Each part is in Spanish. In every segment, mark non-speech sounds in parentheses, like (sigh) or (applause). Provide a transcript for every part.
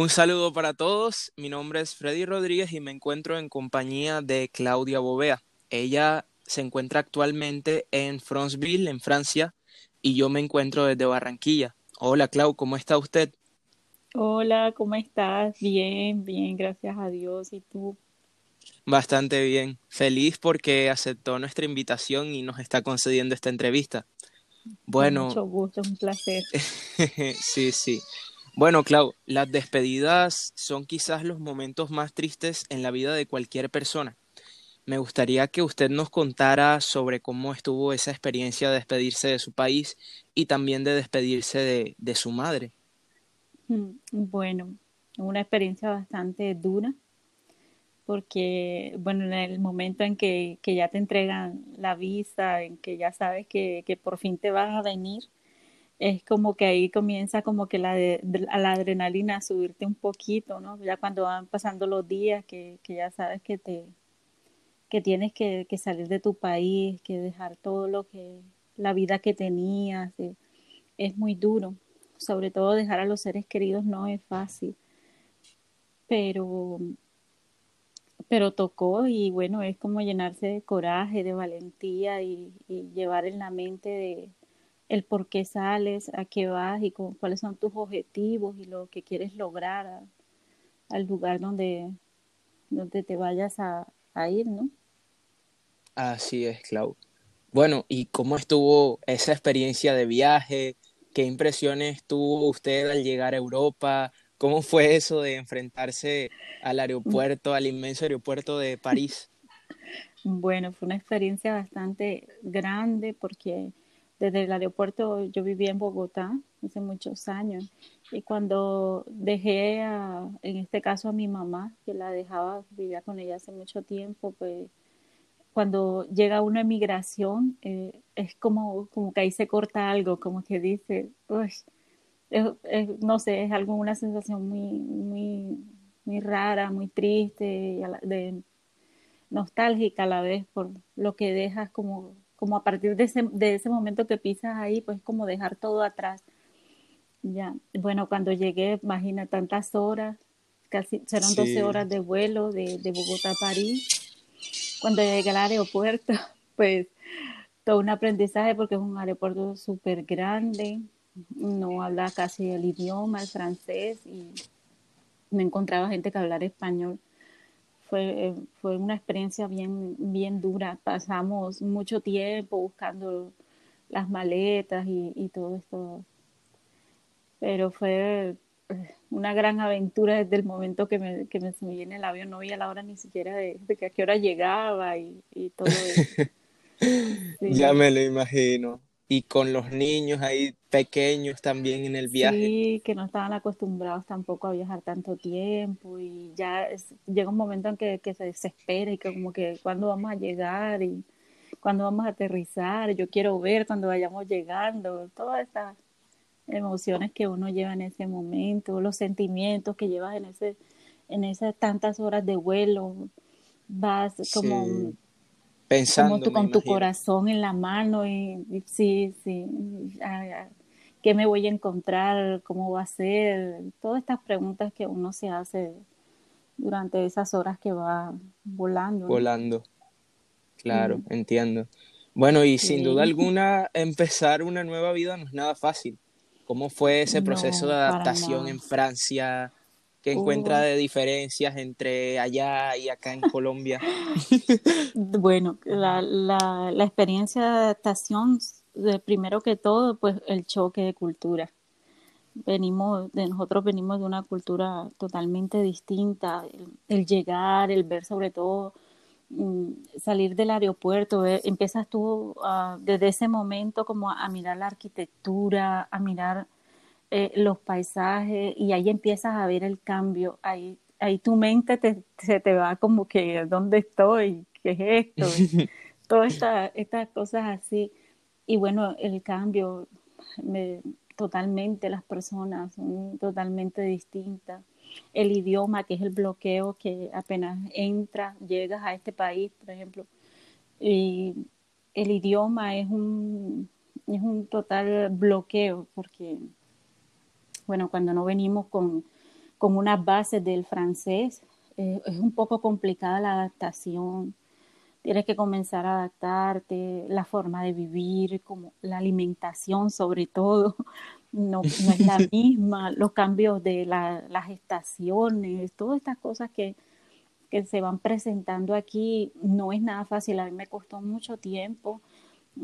Un saludo para todos. Mi nombre es Freddy Rodríguez y me encuentro en compañía de Claudia Bovea. Ella se encuentra actualmente en Franceville, en Francia, y yo me encuentro desde Barranquilla. Hola, Clau, ¿cómo está usted? Hola, ¿cómo estás? Bien, bien, gracias a Dios. ¿Y tú? Bastante bien. Feliz porque aceptó nuestra invitación y nos está concediendo esta entrevista. Bueno. mucho gusto, un placer. (laughs) sí, sí. Bueno, Clau, las despedidas son quizás los momentos más tristes en la vida de cualquier persona. Me gustaría que usted nos contara sobre cómo estuvo esa experiencia de despedirse de su país y también de despedirse de, de su madre. Mm, bueno, una experiencia bastante dura porque, bueno, en el momento en que, que, ya te entregan la visa, en que ya sabes que, que, por fin te vas a venir, es como que ahí comienza como que la, de, la adrenalina a subirte un poquito, ¿no? Ya cuando van pasando los días, que, que ya sabes que te que tienes que, que, salir de tu país, que dejar todo lo que, la vida que tenías, es muy duro. Sobre todo dejar a los seres queridos no es fácil. Pero pero tocó y bueno, es como llenarse de coraje, de valentía y, llevar en la mente de el por qué sales, a qué vas y cuáles son tus objetivos y lo que quieres lograr al lugar donde, donde te vayas a, a ir, ¿no? Así es, Clau. Bueno, ¿y cómo estuvo esa experiencia de viaje? ¿Qué impresiones tuvo usted al llegar a Europa? ¿Cómo fue eso de enfrentarse al aeropuerto, al inmenso aeropuerto de (laughs) París? Bueno, fue una experiencia bastante grande porque desde el aeropuerto yo vivía en Bogotá hace muchos años y cuando dejé a, en este caso a mi mamá, que la dejaba, vivía con ella hace mucho tiempo, pues cuando llega una emigración eh, es como, como que ahí se corta algo, como que dice, uy, no sé, es algo, una sensación muy, muy, muy rara, muy triste, nostálgica a la vez por lo que dejas como, como a partir de ese, de ese momento que pisas ahí, pues como dejar todo atrás. Ya, bueno, cuando llegué, imagina tantas horas, casi serán 12 horas de vuelo de, de Bogotá a París. Cuando llegué al aeropuerto, (laughs) pues todo un aprendizaje porque es un aeropuerto súper grande, no habla casi el idioma, el francés, y me encontraba gente que hablara español. Fue, fue una experiencia bien, bien dura. Pasamos mucho tiempo buscando las maletas y, todo esto. Pero fue eh, una gran aventura desde el momento que me, que me subí en el avión. No vi a la hora ni siquiera de, de a qué hora llegaba y, y todo eso. (laughs) Ya me lo imagino y con los niños ahí pequeños también en el viaje. Sí, que no estaban acostumbrados tampoco a viajar tanto tiempo y ya llega un momento en que, que, se desespera y que como que cuándo vamos a llegar y cuándo vamos a aterrizar, yo quiero ver cuando vayamos llegando, todas estas emociones que uno lleva en ese momento, los sentimientos que llevas en ese en esas tantas horas de vuelo, vas como pensando. con tu corazón en la mano y, sí, sí, ¿qué me voy a encontrar? ¿Cómo va a ser? Todas estas preguntas que uno se hace durante esas horas que va volando. Volando, claro, entiendo. Bueno, y sin duda alguna, empezar una nueva vida no es nada fácil. ¿Cómo fue ese proceso de adaptación en Francia? ¿Qué encuentra de diferencias entre allá y acá en Colombia? (laughs) bueno, la, la, la, experiencia de adaptación, primero que todo, pues el choque de cultura. Venimos, de nosotros venimos de una cultura totalmente distinta. El, llegar, el ver sobre todo, mm, salir del aeropuerto, empiezas tú desde ese momento como a mirar la arquitectura, a mirar eh, los paisajes y ahí empiezas a ver el cambio, ahí, ahí tu mente te, se te va como que, ¿dónde estoy? ¿Qué es esto? (laughs) Todas estas estas cosas así. Y bueno, el cambio, me, totalmente las personas son totalmente distintas. El idioma, que es el bloqueo que apenas entras, llegas a este país, por ejemplo, y el idioma es un, es un total bloqueo porque bueno, cuando no venimos con, con unas bases del francés. Eh, es un poco complicada la adaptación. Tienes que comenzar a adaptarte, la forma de vivir, como la alimentación sobre todo, (laughs) no, es la (laughs) misma, los cambios de las estaciones, todas estas cosas que, que se van presentando aquí no es nada fácil. A mí me costó mucho tiempo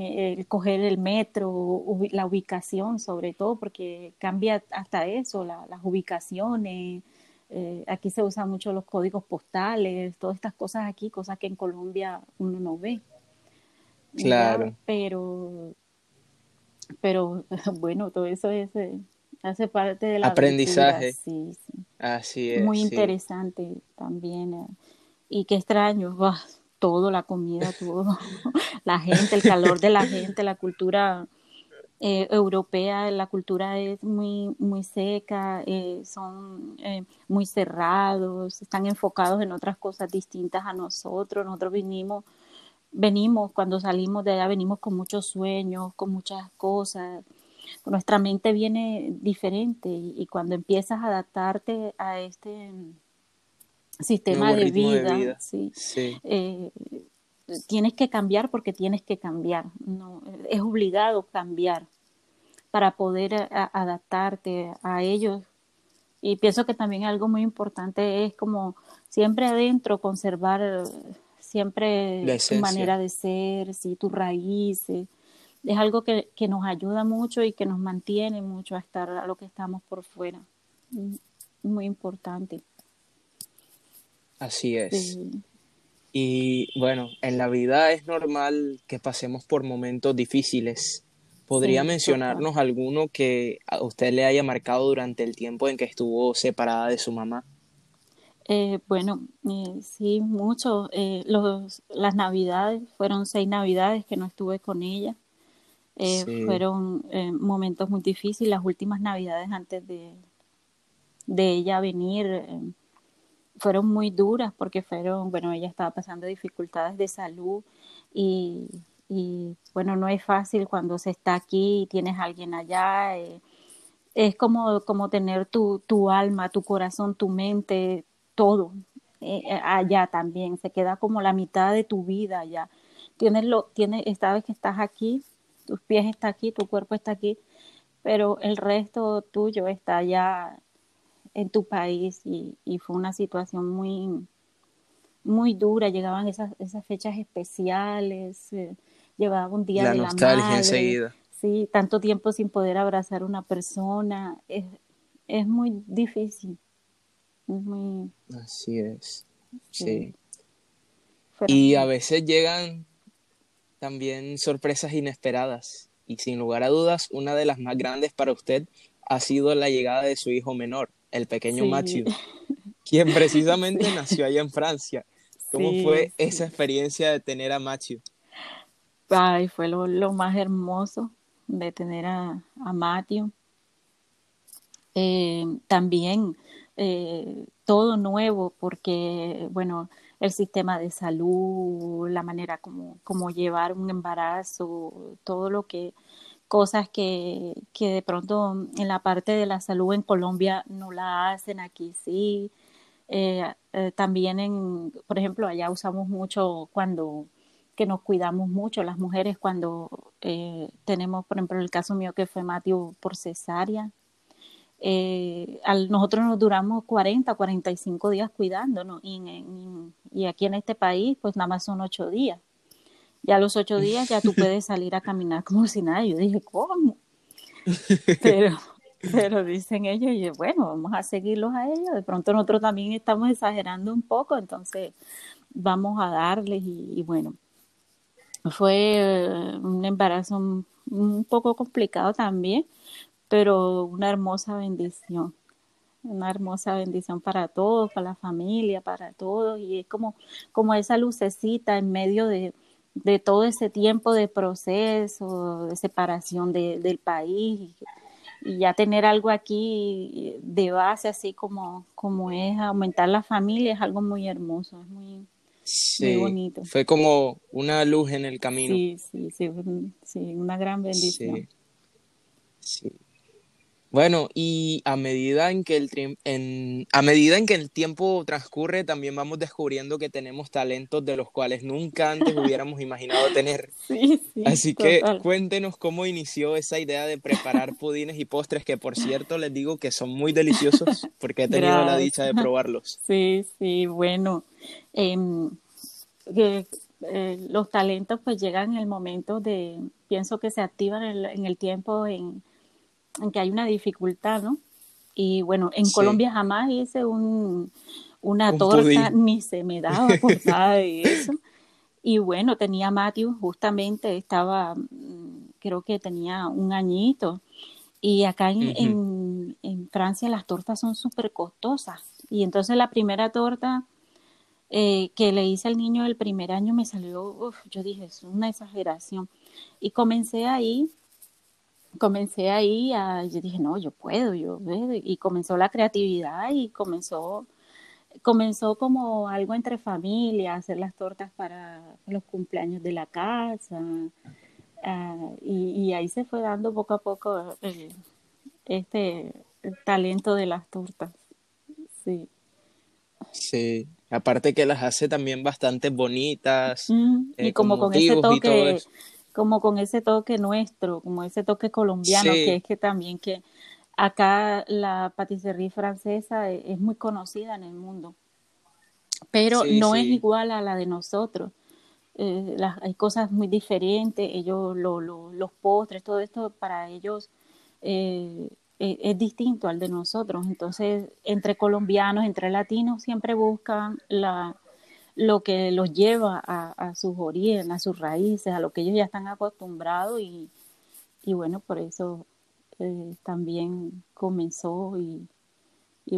el coger el metro, la ubicación sobre todo, porque cambia hasta eso, las ubicaciones. Eh, aquí se usan mucho los códigos postales, todas estas cosas aquí, cosas que en Colombia uno no ve. Claro. Pero, pero (laughs) bueno, todo eso es, eh, hace parte del aprendizaje. Sí, sí. Así es. Muy interesante también. y qué extraño (laughs) todo, la comida, todo, (laughs) la gente, el calor de la gente, la cultura eh, europea, la cultura es muy, muy seca, eh, son eh, muy cerrados, están enfocados en otras cosas distintas a nosotros. Nosotros vinimos, venimos, cuando salimos de allá, venimos con muchos sueños, con muchas cosas. Nuestra mente viene diferente y cuando empiezas a adaptarte a este sistema de vida, Sí, eh, tienes que cambiar porque tienes que cambiar, no, es obligado cambiar para poder eh, adaptarte a ellos. Y pienso que también algo muy importante es como siempre adentro conservar siempre tu manera de ser, sí, tus raíces. Es algo que, que nos ayuda mucho y que nos mantiene mucho a estar a lo que estamos por fuera. Mm, muy importante. Así es. Y bueno, en la vida es normal que pasemos por momentos difíciles. ¿Podría mencionarnos alguno que a usted le haya marcado durante el tiempo en que estuvo separada de su mamá? Eh, bueno, eh, sí, mucho. Eh, los, las navidades, fueron seis navidades que no estuve con ella. Fueron momentos muy difíciles, las últimas navidades antes de, de ella venir fueron muy duras porque fueron, bueno, ella estaba pasando dificultades de salud y, y bueno, no es fácil cuando se está aquí y tienes a alguien allá. Eh, es como, como tener tu, tu alma, tu corazón, tu mente, todo eh, allá también. Se queda como la mitad de tu vida allá. Tienes lo, tienes, esta vez que estás aquí, tus pies están aquí, tu cuerpo está aquí, pero el resto tuyo está allá en tu país y, fue una situación muy, muy dura. Llegaban esas, esas fechas especiales, eh, llevaba un día de la madre. enseguida. Sí, tanto tiempo sin poder abrazar a una persona. Es, es muy difícil. muy... Así es. Sí. Y a veces llegan también sorpresas inesperadas. Y sin lugar a dudas, una de las más grandes para usted ha sido la llegada de su hijo menor el pequeño Matthew, (laughs) quien precisamente nació allá en Francia. ¿Cómo fue esa experiencia de tener a Matthew? Ay, fue lo, más hermoso de tener a, a Matthew. Eh, también eh, todo nuevo porque, bueno, el sistema de salud, la manera como, como llevar un embarazo, todo lo que cosas que, que de pronto en la parte de la salud en Colombia no la hacen, aquí sí. Eh, eh, también, en, por ejemplo, allá usamos mucho cuando que nos cuidamos mucho las mujeres cuando eh, tenemos, por ejemplo, el caso mío que fue Mateo por cesárea. nosotros nos duramos 40, 45 días cuidándonos y, y aquí en este país pues nada más son 8 días. Ya a los ocho días ya tú (laughs) puedes salir a caminar como si nada. Yo dije, ¿cómo? Pero, (laughs) pero dicen ellos, y bueno, vamos a seguirlos a ellos. De pronto nosotros también estamos exagerando un poco, entonces vamos a darles y, bueno, fue un embarazo un, poco complicado también, pero una hermosa bendición una hermosa bendición para todos, para la familia, para todos, y es como, como esa lucecita en medio de, de todo ese tiempo de proceso, de separación del país y, ya tener algo aquí de base, así como, como es aumentar la familia, es algo muy hermoso, es muy, bonito. Fue como una luz en el camino. Sí, sí, sí, sí una gran bendición. Sí. Bueno, y a medida en que el en, a medida en que el tiempo transcurre, también vamos descubriendo que tenemos talentos de los cuales nunca antes (laughs) hubiéramos imaginado tener. Sí, sí, Así que cuéntenos cómo inició esa idea de preparar pudines y postres, que por cierto les digo que son muy deliciosos porque he tenido la dicha de probarlos. (laughs) Sí, sí, bueno. Em, eh, los talentos pues llegan en el momento de, pienso que se activan en el tiempo en en que hay una dificultad, ¿no? Y bueno, en Colombia jamás hice un, una torta, (laughs) ni se me daba por (laughs) nada de eso. Y bueno, tenía Matthew, justamente estaba, mm, creo que tenía un añito. Y acá en, en, Francia las tortas son súper costosas. Y entonces la primera torta eh, que le hice al niño el primer año me salió, yo dije, es una exageración. Y comencé ahí comencé ahí a, yo dije, no, yo puedo, yo, y comenzó la creatividad y comenzó, comenzó como algo entre familia, hacer las tortas para los cumpleaños de la casa, ah, y, ahí se fue dando poco a poco este talento de las tortas, sí. Sí, aparte que las hace también bastante bonitas. y eh, como con ese toque como con ese toque nuestro, como ese toque colombiano, que es que también que acá la patisserie francesa e, es, muy conocida en el mundo, pero no es igual a la de nosotros. Eh, hay cosas muy diferentes, ellos los postres, todo esto para ellos eh, e, es distinto al de nosotros. Entonces, entre colombianos, entre latinos, siempre buscan la, lo que los lleva a, sus orígenes, a sus raíces, a lo que ellos ya están acostumbrados y, bueno, por eso eh, también comenzó y,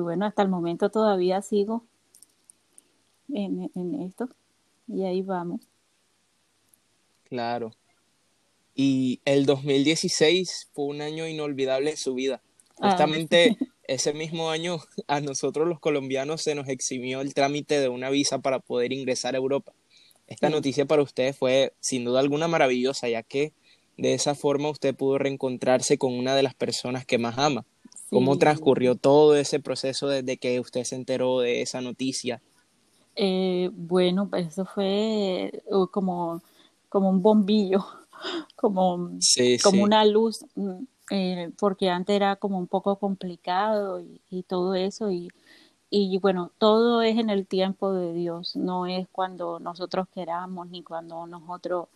bueno, hasta el momento todavía sigo en, esto y ahí vamos. Claro. Y el 2016 fue un año inolvidable en su vida. Ah, Justamente (laughs) ese mismo año (laughs) a nosotros los colombianos se nos eximió el trámite de una visa para poder ingresar a Europa. Esta noticia para usted fue sin duda alguna maravillosa, ya que de esa forma usted pudo reencontrarse con una de las personas que más ama. ¿Cómo transcurrió todo ese proceso desde que usted se enteró de esa noticia? Eh, bueno, pues eso fue uh, como, como un bombillo, (laughs) como, como una luz mm, eh, porque antes era como un poco complicado y, todo eso y, bueno, todo es en el tiempo de Dios, no es cuando nosotros queramos ni cuando nosotros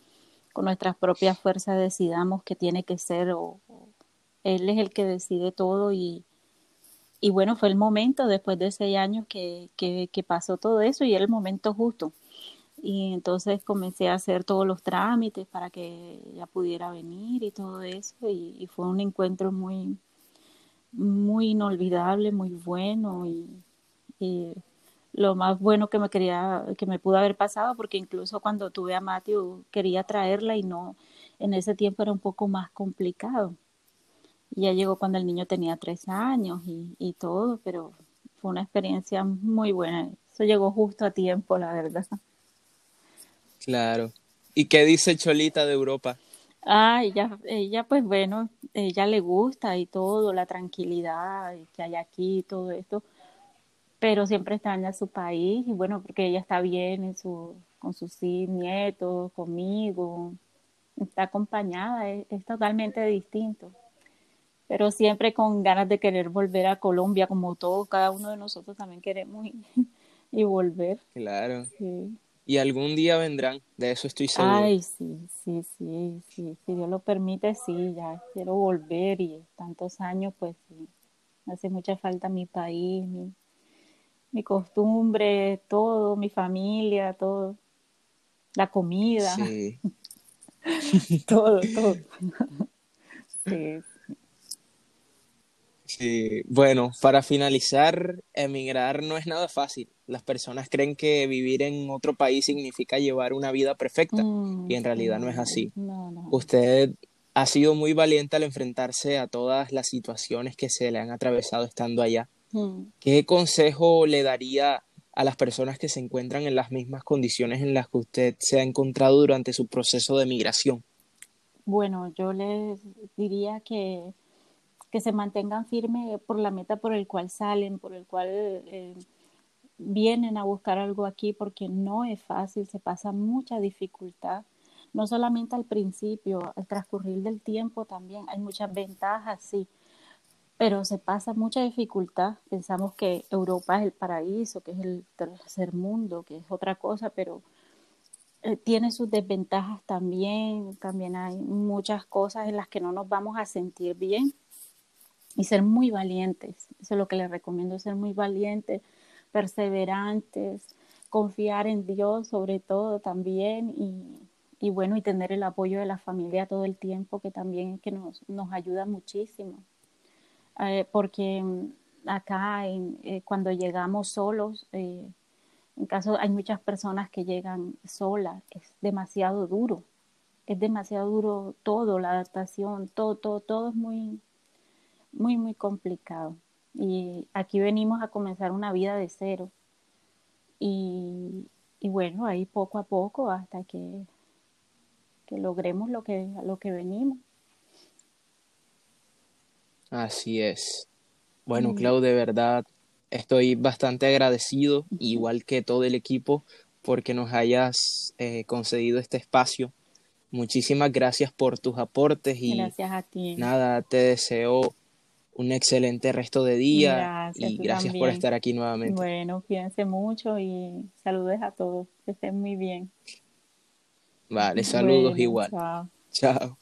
con nuestras propias fuerzas decidamos que tiene que ser o, Él es el que decide todo y, bueno, fue el momento después de seis años que, que, que pasó todo eso y era el momento justo y entonces comencé a hacer todos los trámites para que ella pudiera venir y todo eso y, fue un encuentro muy muy inolvidable muy bueno y, lo más bueno que me quería que me pudo haber pasado porque incluso cuando tuve a Matthew quería traerla y no en ese tiempo era un poco más complicado. Ya llegó cuando el niño tenía tres años y, y todo pero fue una experiencia muy buena. Eso llegó justo a tiempo la verdad Claro. ¿Y qué dice Cholita de Europa? Ah, ella, ella pues bueno, ella le gusta y todo, la tranquilidad que hay aquí y todo esto, pero siempre extraña su país y bueno, porque ella está bien en su, con sus nietos, conmigo, está acompañada, es, es totalmente distinto, pero siempre con ganas de querer volver a Colombia, como todo, cada uno de nosotros también queremos (laughs) y, volver. Claro. Sí y algún día vendrán, de eso estoy seguro. Ay, sí, sí, sí, sí, si Dios lo permite, sí, ya quiero volver y tantos años, pues sí, hace mucha falta mi país, mi, mi costumbre, todo, mi familia, todo, la comida, sí. (laughs) todo, todo. (laughs) sí, Sí, bueno, para finalizar, emigrar no es nada fácil. Las personas creen que vivir en otro país significa llevar una vida perfecta mm, y en realidad no es así. Usted ha sido muy valiente al enfrentarse a todas las situaciones que se le han atravesado estando allá. Mm. ¿Qué consejo le daría a las personas que se encuentran en las mismas condiciones en las que usted se ha encontrado durante su proceso de migración? Bueno, yo les diría que que se mantengan firmes por la meta por el cual salen, por el cual eh, vienen a buscar algo aquí, porque no es fácil, se pasa mucha dificultad, no solamente al principio, al transcurrir del tiempo también, hay muchas ventajas, sí, pero se pasa mucha dificultad. Pensamos que Europa es el paraíso, que es el tercer mundo, que es otra cosa, pero eh, tiene sus desventajas también, también hay muchas cosas en las que no nos vamos a sentir bien y ser muy valientes. Eso es lo que les recomiendo, ser muy valientes, perseverantes, confiar en Dios sobre todo también y, bueno, y tener el apoyo de la familia todo el tiempo, que también que nos, nos ayuda muchísimo. Eh, porque mm, acá eh, cuando llegamos solos, eh, en caso hay muchas personas que llegan solas, es demasiado duro, es demasiado duro todo, la adaptación, todo, todo, todo es muy, muy, muy complicado. Y aquí venimos a comenzar una vida de cero. Y, y bueno, ahí poco a poco hasta que, que logremos lo que, lo que venimos. Así es. Bueno. Clau, de verdad estoy bastante agradecido, igual que todo el equipo, porque nos hayas eh, concedido este espacio. Muchísimas gracias por tus aportes y gracias a ti. nada, te deseo un excelente resto de día y gracias por estar aquí nuevamente. Bueno, cuídense mucho y saludos a todos, que estén muy bien. Vale, saludos igual. Chao. Chao.